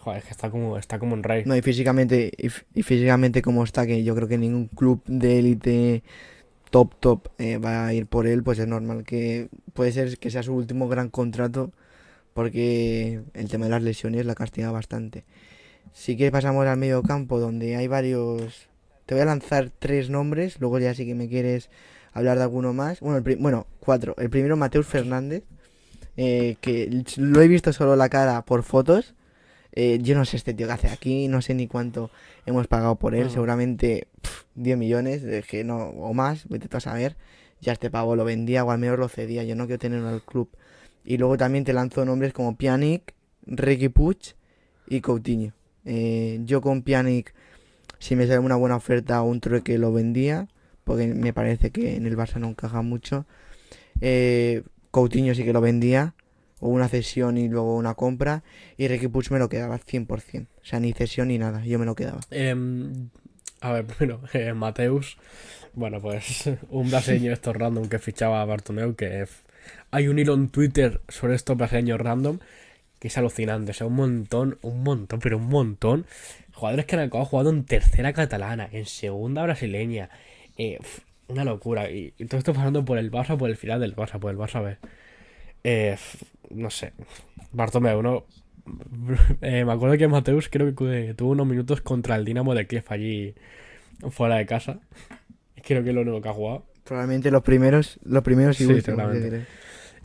Joder, es que está como, está como un rey. No, y físicamente, y físicamente como está, que yo creo que ningún club de élite top top eh, va a ir por él, pues es normal que puede ser que sea su último gran contrato, porque el tema de las lesiones la castiga bastante. Sí que pasamos al medio campo, donde hay varios... Te voy a lanzar tres nombres, luego ya sí que me quieres hablar de alguno más. Bueno, el pri- bueno cuatro. El primero, Mateus Fernández, eh, que lo he visto solo la cara por fotos. Eh, yo no sé este tío que hace aquí, no sé ni cuánto hemos pagado por él, Mm. seguramente pf, 10 millones, de que no, o más, vete tú a saber. Ya este pavo lo vendía o al menos lo cedía, yo no quiero tenerlo al club. Y luego también te lanzo nombres como Pjanic, Ricky Puig y Coutinho. Eh, yo con Pjanic, si me sale una buena oferta o un trueque, lo vendía, porque me parece que en el Barça no encaja mucho. Eh, Coutinho sí que lo vendía, o una cesión y luego una compra. Y Ricky Puig me lo quedaba 100%. O sea, ni cesión ni nada, yo me lo quedaba. Em, a ver, primero, eh, Mateus. Bueno, pues un brasileño estos random que fichaba a Bartomeu. Que hay un hilo en Twitter sobre estos brasileños random que es alucinante. O sea, un montón, un montón, pero un montón. Jugadores que han acabado jugando en tercera catalana, en segunda brasileña. Eh, una locura. Y, y todo esto pasando por el Barça, por el final del Barça, por el Barça B. Eh, no sé. Bartomeu, ¿no? eh, me acuerdo que Mateus creo que tuvo unos minutos contra el Dinamo de Kiev allí fuera de casa. Creo que es lo único que ha jugado. Probablemente los primeros, los primeros sí. ¿qué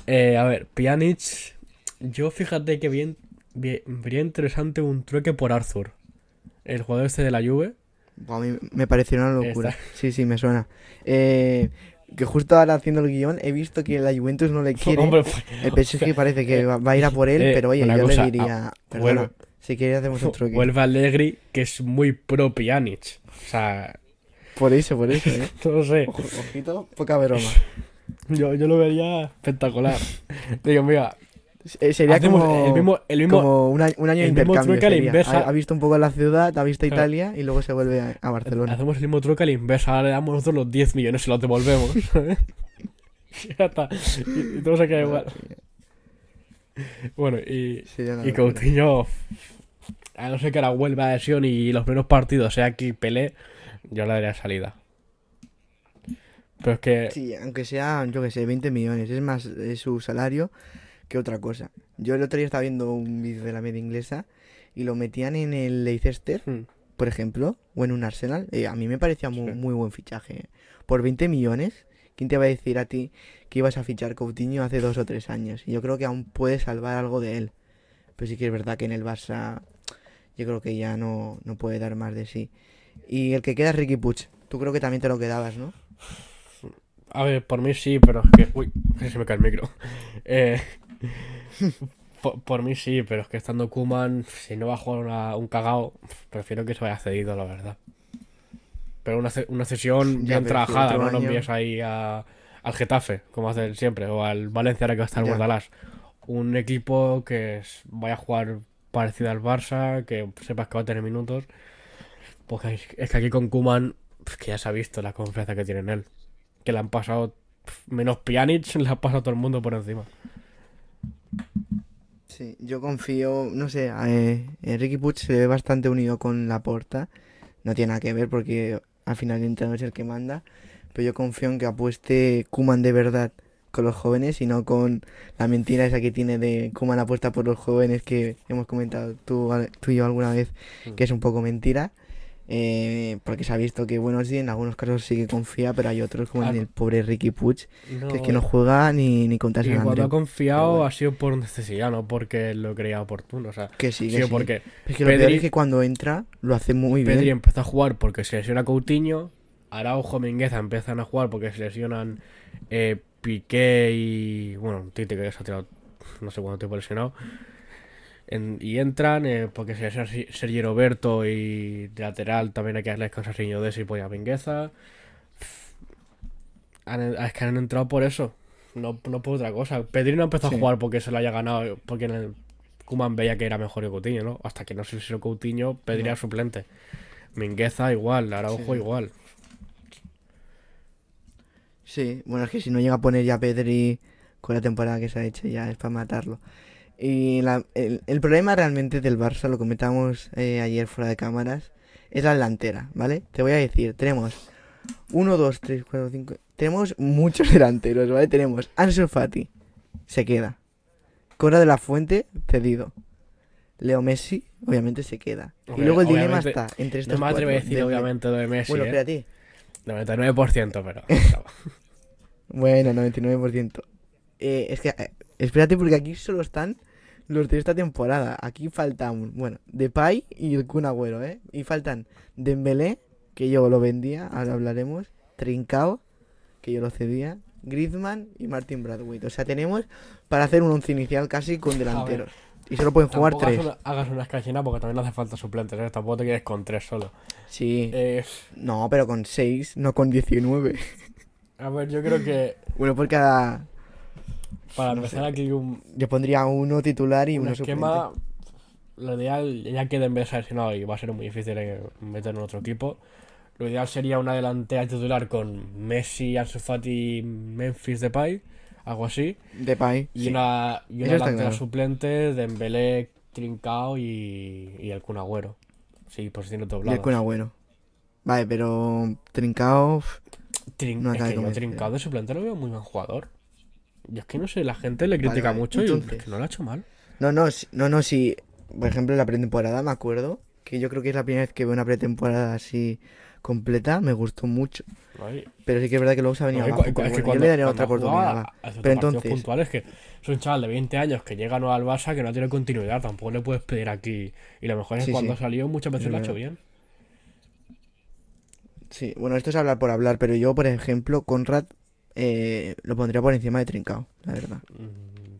Eh, a ver, Pjanic. Yo fíjate que bien, bien, vería interesante un trueque por Arthur. El jugador este de la Juve. A mí me pareció una locura. Sí, sí, me suena. Eh, que justo ahora haciendo el guion he visto que la Juventus no le quiere. Hombre, pues, el PSG parece que va va a ir a por él, eh, pero oye, yo cosa, le diría, ah, perdona, vuelve- si quieres hacemos un truque. vuelve Allegri, que es muy pro Pjanic. O sea, Por eso, por eso, ¿eh? no sé. Ojo- Ojito, poca broma. Yo, yo lo vería espectacular. Digo, mira, Eh, Sería hacemos como, el mismo. El mismo como un año, un año de intercambio. sería. inversa. Ha, ha visto un poco la ciudad, ha visto. Italia y luego se vuelve a, a Barcelona. Hacemos el mismo truque a la inversa. Ahora le damos nosotros los 10 millones y los devolvemos. ya está. Y, y todo se queda igual. Bueno, y, y. Coutinho, a no ser que ahora vuelva a lesión y los primeros partidos sea aquí Pelé, yo le daría salida. Pero es que. Sí, aunque sea, yo que sé, 20 millones. Es más eh, su salario que otra cosa. Yo el otro día estaba viendo un vídeo de la media inglesa y lo metían en el Leicester, hmm, por ejemplo, o en un Arsenal. Eh, a mí me parecía muy, Sí. muy buen fichaje. eh. Por 20 millones, ¿quién te va a decir a ti que ibas a fichar Coutinho hace dos o tres años? Y yo creo que aún puede salvar algo de él. Pero sí que es verdad que en el Barça yo creo que ya no, no puede dar más de sí. Y el que queda es Ricky Puig. Tú creo que también te lo quedabas, ¿no? A ver, por mí sí, pero es que. Uy, se me cae el micro. Eh, por, por mí sí, pero es que estando Kuman, si no va a jugar una- un cagao, prefiero que se vaya cedido, la verdad. Pero una, una cesión Ya, bien trabajada, no lo envíes ahí a- al Getafe, como hacen siempre, o al Valencia ahora que va a estar. Bordalás. Un equipo que vaya a jugar parecido al Barça, que sepas que va a tener minutos. Porque es, que aquí con Kuman, que ya se ha visto la confianza que tiene en él. Que le han pasado, menos Pjanic, le ha pasado a todo el mundo por encima. Sí, yo confío, no sé, eh, eh, Ricky Puig se ve bastante unido con Laporta. No tiene nada que ver porque al final el entrenador es el que manda. Pero yo confío en que apueste Kuman de verdad con los jóvenes y no con la mentira esa que tiene de Kuman apuesta por los jóvenes que hemos comentado tú, tú y yo alguna vez, que es un poco mentira. Eh, porque se ha visto que, bueno, sí, en algunos casos sí que confía, pero hay otros como en el pobre Ricky No, que es que no juega ni, ni contra San cuando ha confiado bueno. ha sido por necesidad, no porque lo creía oportuno. O sea, Que sí, que porque Es que lo peor Pedri- es que cuando entra lo hace muy bien. Pedri empezó a jugar porque se lesiona Coutinho, Araujo, Mingueza empiezan a jugar porque se lesionan eh, Piqué y. Bueno, Tite que se ha tirado no sé cuánto tiempo lesionado. En- y entran eh, porque Si- Sergi Roberto y de lateral también hay que darle descanso a Siño de y pues a Mingueza. Es que han entrado por eso, no, no por otra cosa. Pedri no empezó Sí. a jugar porque se lo haya ganado, porque en el Kuman veía que era mejor que Coutinho, ¿no? Hasta que no se lesionó Coutinho, Pedri No. era suplente. Mingueza igual, Araujo Sí. igual. Sí, bueno, es que si no llega a poner ya Pedri con la temporada que se ha hecho, ya es para matarlo. Y la- el, el problema realmente del Barça, lo comentamos eh, ayer fuera de cámaras, es la delantera, ¿vale? Te voy a decir, tenemos 1, 2, 3, 4, 5... Tenemos muchos delanteros, ¿vale? Tenemos Ansu Fati, se queda. Cora de la Fuente, cedido. Leo Messi, obviamente se queda. y luego el dilema está entre estos No me atrevo a decir, Dembélé- obviamente, lo de Messi, Bueno, ¿eh? espérate. 99%, pero... Bueno, 99%. Eh, es que, eh, espérate, porque aquí solo están los de esta temporada. Aquí faltan, bueno, Depay y el Kun Agüero, ¿eh? Y faltan Dembélé, que yo lo vendía, ahora hablaremos. Trincao, que yo lo cedía. Griezmann y Martin Bradwaite. O sea, tenemos para hacer un once inicial casi con delanteros. Y solo pueden jugar tres. hagas una- hagas porque también hace falta suplentes, ¿eh? Tampoco te quieres con tres solo. Sí. Eh, No, pero con seis, no con 19. a ver, yo creo que Bueno, por cada... para No empezar sé. aquí un, Yo pondría uno titular y un uno esquema, suplente. lo ideal, ya que Dembélé se ha lesionado y va a ser muy difícil eh, meter en otro equipo, lo ideal sería una delantera titular con Messi, Ansu Fati, Memphis Depay, algo así, Depay. y sí. una, y una delantera claro. suplente, Dembélé, Trincao y, y el Kun Agüero. Sí, posiciones Y el dobladas. Kun Agüero. Vale, pero Trincao. Trin- No es que yo. Trincao de suplente lo veo muy buen jugador. Yo es que no sé, la gente le critica vale. mucho y Entonces- es que no lo ha hecho mal. No, no, si- no, no, sí. por ejemplo, la pretemporada, me acuerdo, que yo creo que es la primera vez que veo una pretemporada así completa, me gustó mucho. Ay, Pero sí que es verdad que luego se ha venido no, abajo. es que pero bueno, yo cuando- le daría cuando otra oportunidad. Pero entonces, puntuales que es un chaval de 20 años que llega nuevo al Barça que no tiene continuidad, tampoco le puedes pedir aquí. Y lo mejor es Sí, cuando sí. salió muchas veces Es lo ha hecho bien. sí, bueno, esto es hablar por hablar, pero yo, por ejemplo, Conrad eh, lo pondría por encima de Trincao, la verdad. Mm,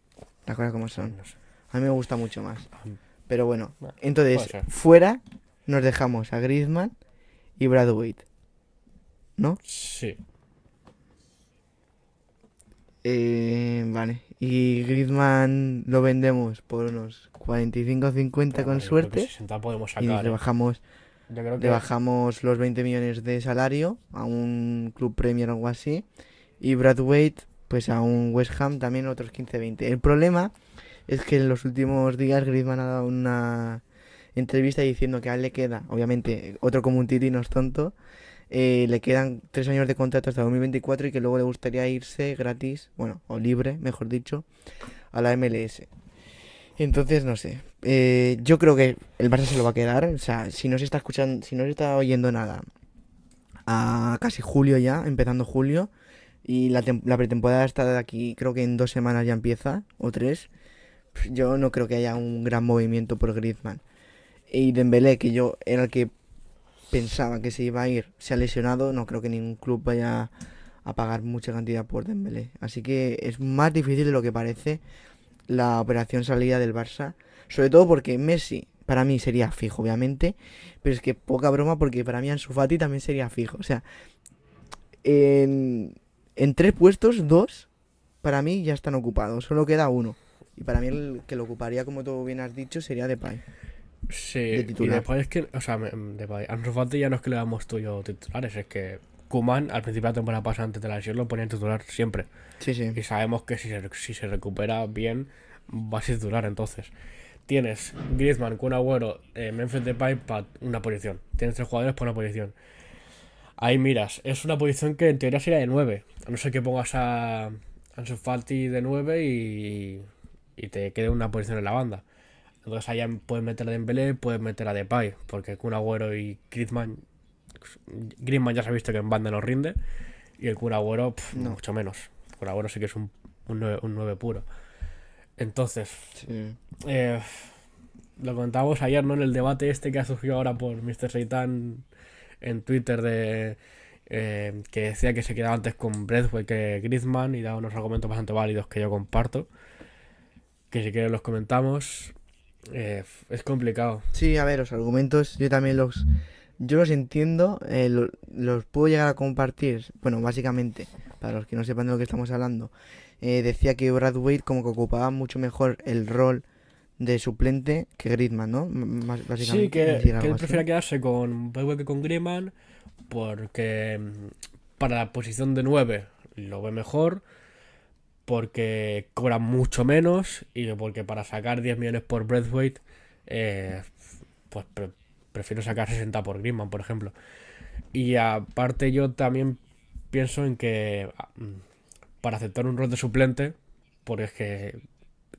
Las cosas como son. A mí me gusta mucho más. Pero bueno, entonces, fuera nos dejamos a Griezmann y Brad Waite. ¿No? Sí. Eh, vale. Y Griezmann lo vendemos por unos 45 50 Bueno, con suerte. 60 podemos Y sacar. le ¿eh? bajamos, Yo creo le que bajamos los 20 millones de salario a un club Premier o algo así. Y Brad Waite, pues a un West Ham también otros 15-20. El problema es que en los últimos días Griezmann ha dado una entrevista diciendo que a él le queda, obviamente, otro como un titi no es tonto, eh, le quedan tres años de contrato hasta 2024 y que luego le gustaría irse gratis, bueno, o libre, mejor dicho, a la MLS. Entonces, no sé. eh, yo creo que el Barça se lo va a quedar. O sea, si no se está escuchando, si no se está oyendo nada a casi julio ya, empezando julio, y la, la pretemporada está de aquí, creo que en dos semanas ya empieza, o tres. Yo no creo que haya un gran movimiento por Griezmann. Y Dembélé, que yo era el que pensaba que se iba a ir, se ha lesionado, no creo que ningún club vaya a pagar mucha cantidad por Dembélé. Así que es más difícil de lo que parece la operación salida del Barça, sobre todo porque Messi para mí sería fijo, obviamente, pero es que poca broma porque para mí Ansu Fati también sería fijo. O sea, en, en tres puestos, dos para mí ya están ocupados, solo queda uno. Y para mí el que lo ocuparía, como tú bien has dicho, sería Depay. Sí, de y titular. después es que, o sea, me- de Ansu Fati ya no es que le damos tú y yo titulares, es que Kuman al principio de la temporada pasada antes de la lesión lo ponía en titular siempre. Sí, sí. Y sabemos que si se, si se recupera bien, va a ser titular entonces. Tienes Griezmann, Kun Agüero, eh, Memphis Depay para una posición. Tienes tres jugadores para una posición. Ahí miras, es una posición que en teoría sería de 9. A no ser que pongas a Ansu Fati de 9 y, y te quede una posición en la banda. Entonces allá puedes meter a Dembélé, puedes meter a Depay, porque Kun Agüero y Griezmann, Griezmann ya se ha visto que en banda no rinde y el Kun Agüero No. mucho menos. Kun Agüero sí que es un, un, 9, un 9 puro. Entonces, sí. eh, lo contábamos ayer, ¿no? En el debate este que ha surgido ahora por Mr. Seitan en Twitter de eh, que decía que se quedaba antes con Breathway que Griezmann y daba unos argumentos bastante válidos que yo comparto. Que si quieres los comentamos. Eh, es complicado. Sí, a ver, los argumentos yo también los yo los entiendo, eh, lo- los puedo llegar a compartir. Bueno, básicamente, para los que no sepan de lo que estamos hablando, decía que Brad Waite como que ocupaba mucho mejor el rol de suplente que Griezmann, ¿no? Más- básicamente. Sí, que, que él prefiere quedarse con Breathway que con Griezmann porque mm, para la posición de 9 lo ve mejor porque cobra mucho menos y porque para sacar 10 millones por Breathwaite eh, pues pre- prefiero sacar 60 por Griezmann, por ejemplo. Y aparte yo también pienso en que ah, mm, para aceptar un rol de suplente, porque es que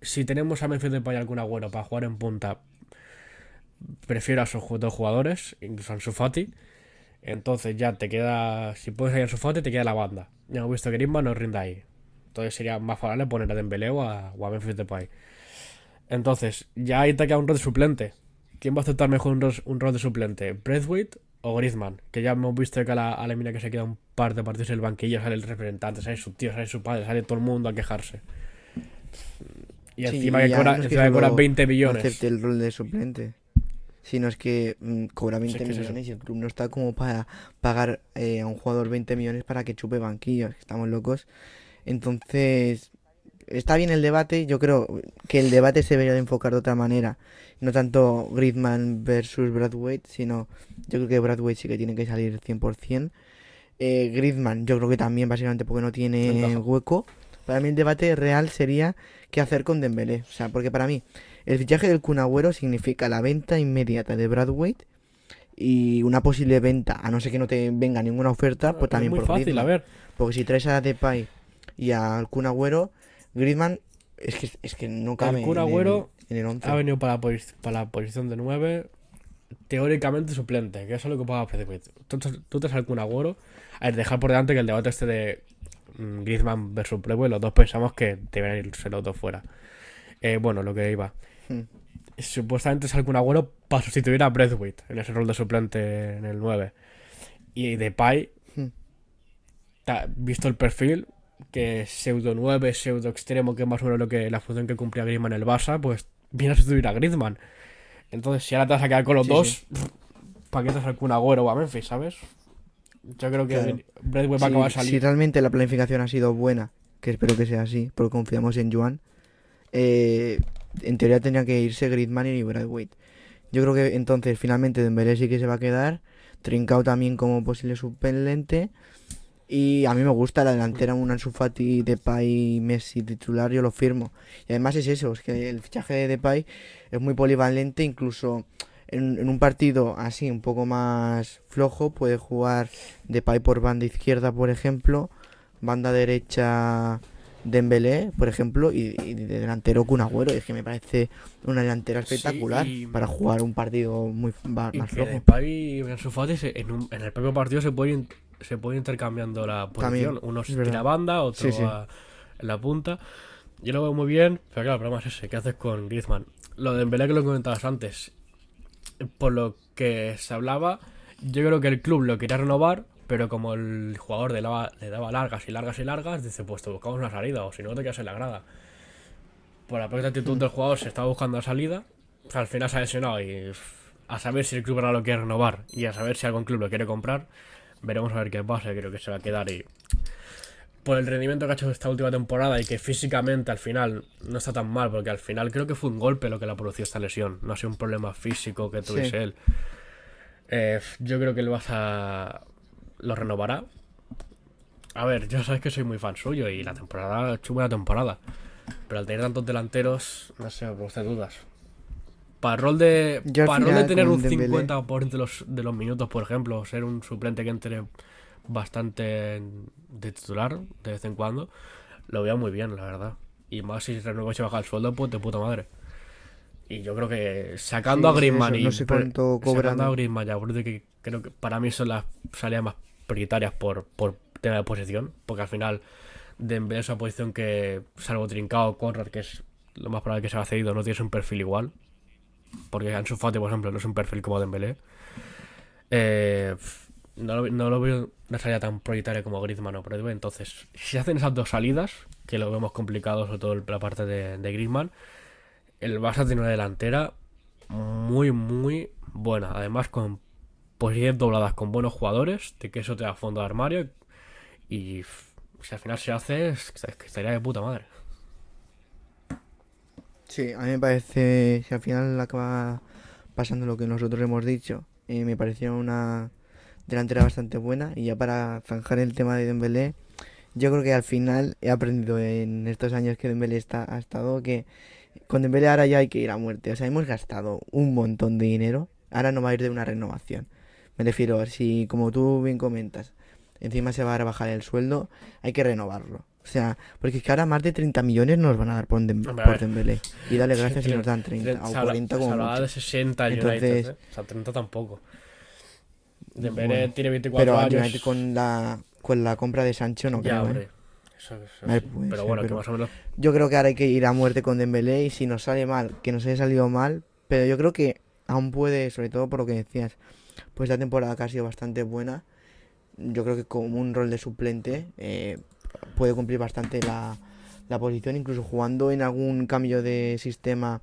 si tenemos a Memphis Depay algún agüero para jugar en punta, prefiero a esos dos jugadores, incluso a Ansu Fati. Entonces ya te queda, si puedes ir a Ansu Fati, te queda la banda. Ya hemos visto que Griezmann no rinda ahí. Entonces sería más favorable poner a Dembélé o a, Memphis Depay. Entonces, ya ahí te queda un rol de suplente. ¿Quién va a aceptar mejor un rol, un rol de suplente? ¿Braithwaite o Griezmann? Que ya hemos visto que a la, a la mina que se queda un par de partidos en el banquillo sale el representante, sale su tío, sale su padre, sale todo el mundo a quejarse. Y Sí, encima que ya cobra, no es que encima que cobra solo 20 no millones. acepte el rol de suplente. Sino es que mm, cobra 20 que es eso. millones y el club no está como para pagar eh, a un jugador 20 millones para que chupe banquillos. Estamos locos. Entonces, está bien el debate. Yo creo que el debate se debería de enfocar de otra manera. No tanto Griezmann versus Bradwaite, sino yo creo que Bradwaite sí que tiene que salir 100%. Eh, Griezmann, yo creo que también, básicamente porque no tiene Ventaja. hueco. Para mí el debate real sería qué hacer con Dembélé. O sea, porque para mí el fichaje del Kun Agüero significa la venta inmediata de Bradwaite y una posible venta, a no ser que no te venga ninguna oferta, pues es también muy por fácil, Griezmann. a ver. Porque si traes a Depay y al Kun Agüero, Griezmann es que, es que no cabe El Kun en el 11. Ha venido para la, para la posición de 9, teóricamente suplente, que eso es lo que paga Braithwaite. Tú, tú te sales con un agüero. A ver, dejar por delante que el debate este de Griezmann versus Braithwaite, los dos pensamos que deberían irse los dos fuera. Eh, bueno, lo que iba. Hmm. Supuestamente sale con agüero para sustituir a Braithwaite en ese rol de suplente en el 9. Y Depay, Hmm. visto el perfil, que es pseudo 9, pseudo extremo, que es más o menos lo que, la función que cumplía Griezmann en el Barça, pues viene a sustituir a Griezmann. Entonces, si ahora te vas a quedar con los Sí, dos, sí. ¿para qué te sale con agüero o a Memphis, sabes? Yo creo que Claro. Braithwaite va a Si, acabar si realmente la planificación ha sido buena, que espero que sea así, porque confiamos en Joan, eh, en teoría tenía que irse Griezmann y Braithwaite. Yo creo que entonces finalmente Dembélé sí que se va a quedar, Trincao también como posible suplente y a mí me gusta la delantera un Ansu Fati, Depay, Messi titular, yo lo firmo. Y además es eso, es que el fichaje de Depay es muy polivalente, incluso en, en un partido así un poco más flojo puede jugar Depay por banda izquierda, por ejemplo, banda derecha Dembélé, por ejemplo, y, y de delantero Kun Agüero. Y es que me parece una delantera Sí, espectacular y- para jugar un partido muy Y más flojo. Depay y en, un- en el propio partido se puede, in- se puede intercambiando la También, posición. Uno se tira banda, otro Sí, sí. a- en la punta. Yo lo veo muy bien, pero claro, el problema es ese. ¿Qué haces con Griezmann? Lo de Dembélé que lo comentabas antes. Por lo que se hablaba, yo creo que el club lo quería renovar, pero como el jugador le daba, largas y largas y largas, dice, pues te buscamos una salida, o si no te quedas en la grada. Por la propia actitud del jugador se estaba buscando la salida. Al final se ha lesionado y a saber si el club ahora lo quiere renovar y a saber si algún club lo quiere comprar. Veremos a ver qué pasa. Creo que se va a quedar y. Por el rendimiento que ha hecho esta última temporada y que físicamente al final no está tan mal, porque al final creo que fue un golpe lo que le ha producido esta lesión. No ha sido un problema físico que tuviese Sí. él. Eh, yo creo que el Barça lo renovará. A ver, yo sabes que soy muy fan suyo y la temporada hecho buena temporada. Pero al tener tantos delanteros, no sé, me produce dudas. Para el rol de, para rol de tener un Dembélé- 50% de los, de los minutos, por ejemplo, ser un suplente que entre bastante de titular de vez en cuando, lo veo muy bien, la verdad. Y más si renueva y se baja el sueldo, pues de puta madre. Y yo creo que sacando Sí, a Griezmann eso, y no sé cuánto sacando a Griezmann y a Brute, que creo que para mí son las salidas más prioritarias por, por tema de posición, porque al final Dembélé es una posición que, salvo Trincao, Conrad, que es lo más probable que se ha cedido, no tienes un perfil igual. Porque Ansu Fati, por ejemplo, no es un perfil como Dembélé. Eh, no, lo, no lo veo una salida tan prioritaria como Griezmann o Braithwaite. Entonces, si hacen esas dos salidas, que lo vemos complicado, sobre todo la parte de, de Griezmann, el Barça tiene una delantera muy, muy buena. Además, con posiciones dobladas con buenos jugadores, de que eso te da fondo de armario. Y si al final se hace, estaría de puta madre. Sí, a mí me parece, si al final acaba pasando lo que nosotros hemos dicho, eh, me pareció una delantera bastante buena y ya para zanjar el tema de Dembélé, yo creo que al final he aprendido en estos años que Dembélé está, ha estado que con Dembélé ahora ya hay que ir a muerte, o sea, hemos gastado un montón de dinero, ahora no va a ir de una renovación. Me refiero, si como tú bien comentas, encima se va a rebajar el sueldo, hay que renovarlo. O sea, porque es que ahora más de 30 millones nos van a dar por, Dem- Hombre, a por ver. Dembélé. Y dale gracias si nos dan 30 o Se habla- 40 se como hablaba mucho. de 60 el Entonces- United, ¿eh? O sea, 30 tampoco. Dembélé Bueno, tiene 24 Pero años. obviamente con la, con la compra de Sancho no ya, creo, ¿eh? hombre. Eso, eso ver, puede pero bueno, que pero- más o menos. Yo creo que ahora hay que ir a muerte con Dembélé y si nos sale mal, que nos haya salido mal, pero yo creo que aún puede, sobre todo por lo que decías, pues la temporada que ha sido bastante buena, yo creo que como un rol de suplente eh, puede cumplir bastante la, la posición, incluso jugando en algún cambio de sistema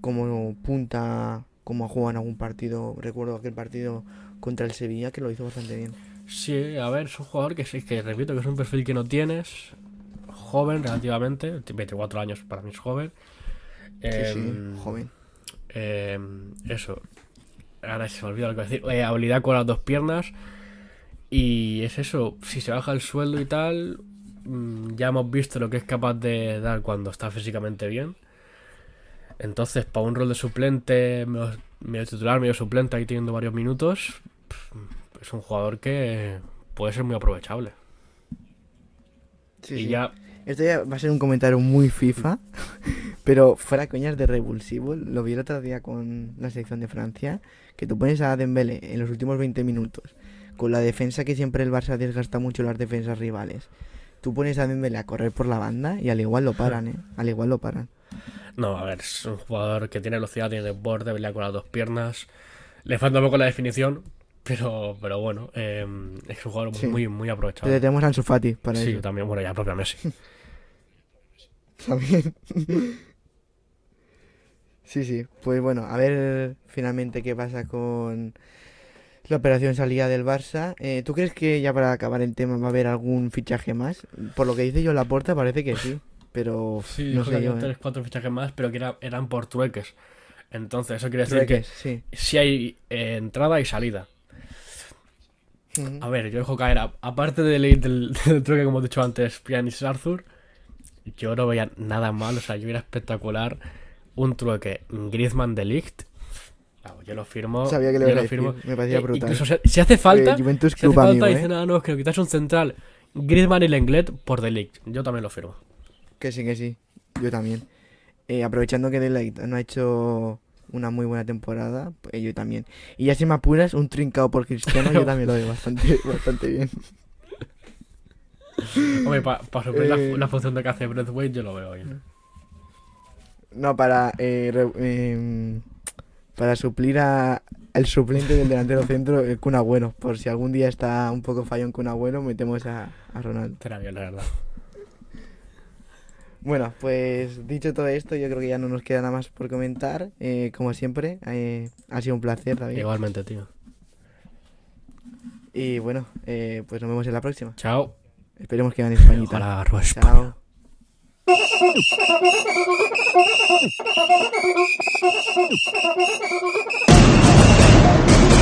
como punta, como ha jugado en algún partido, recuerdo aquel partido contra el Sevilla que lo hizo bastante bien. Sí, a ver, es un jugador que sí, que repito que es un perfil que no tienes. Joven relativamente, 24 años para mí es joven. Sí, sí, Em, joven. em, eso. Ahora se me olvida lo que a decir. Eh, habilidad con las dos piernas. Y es eso, si se baja el sueldo y tal, mm, ya hemos visto lo que es capaz de dar cuando está físicamente bien. Entonces, para un rol de suplente, medio, titular, medio suplente, ahí teniendo varios minutos, es un jugador que puede ser muy aprovechable. Sí, y sí. ya, Esto ya va a ser un comentario muy FIFA, pero fuera coñas de revulsivo. Lo vi el otro día con la selección de Francia, que tú pones a Dembélé en los últimos 20 minutos, con la defensa que siempre el Barça desgasta mucho las defensas rivales. Tú pones a Dembélé a correr por la banda y al igual lo paran, ¿eh? Al igual lo paran. No, a ver, es un jugador que tiene velocidad, tiene borde, pelea con las dos piernas. Le falta un poco la definición, pero, pero bueno, eh, es un jugador Sí. muy, muy aprovechado. Pero tenemos a Ansu Fati para Sí, eso. también, bueno, ya propia Messi. También. sí, sí. Pues bueno, a ver finalmente qué pasa con la operación salida del Barça. Eh, ¿Tú crees que ya para acabar el tema va a haber algún fichaje más? Por lo que dice yo la puerta parece que sí. Pero Sí, no que sé yo. ¿eh? tres, cuatro fichajes más, pero que era- eran por trueques. Entonces, eso quiere decir Trueques, sí. que si hay eh, entrada y salida. A ver, yo dejo caer, a- aparte del, del, del trueque, como he dicho antes, Pianis Arthur, yo no veía nada mal, o sea, yo era espectacular. Un trueque Griezmann de Ligt. Claro, yo lo firmo. Sabía que le yo lo firmo. me parecía Eh, brutal. incluso, si- si hace falta, Eh, Juventus si hace falta, amigo, ¿eh? ah, no, es que no quitas un central. Griezmann y Lenglet por de Ligt. Yo también lo firmo. Que sí, que sí. Yo también. Eh, aprovechando que Delight no ha hecho una muy buena temporada, pues yo también. Y ya si me apuras, un trincado por Cristiano, yo también lo veo bastante, bastante bien. Hombre, para suplir Eh. la, la función de que hace Breathwaite, yo lo veo bien. No, para eh, re- em, para suplir a el suplente del delantero centro, el Kun Agüero. Por si algún día está un poco fallo en Kun Agüero, metemos a, a Ronaldo. Será bien, la verdad. Bueno, pues dicho todo esto, yo creo que ya no nos queda nada más por comentar. Eh, como siempre, eh, ha sido un placer, David. Igualmente, tío. Y bueno, eh, pues nos vemos en la próxima. Chao. Esperemos que gane Españita. Ojalá España. Chao.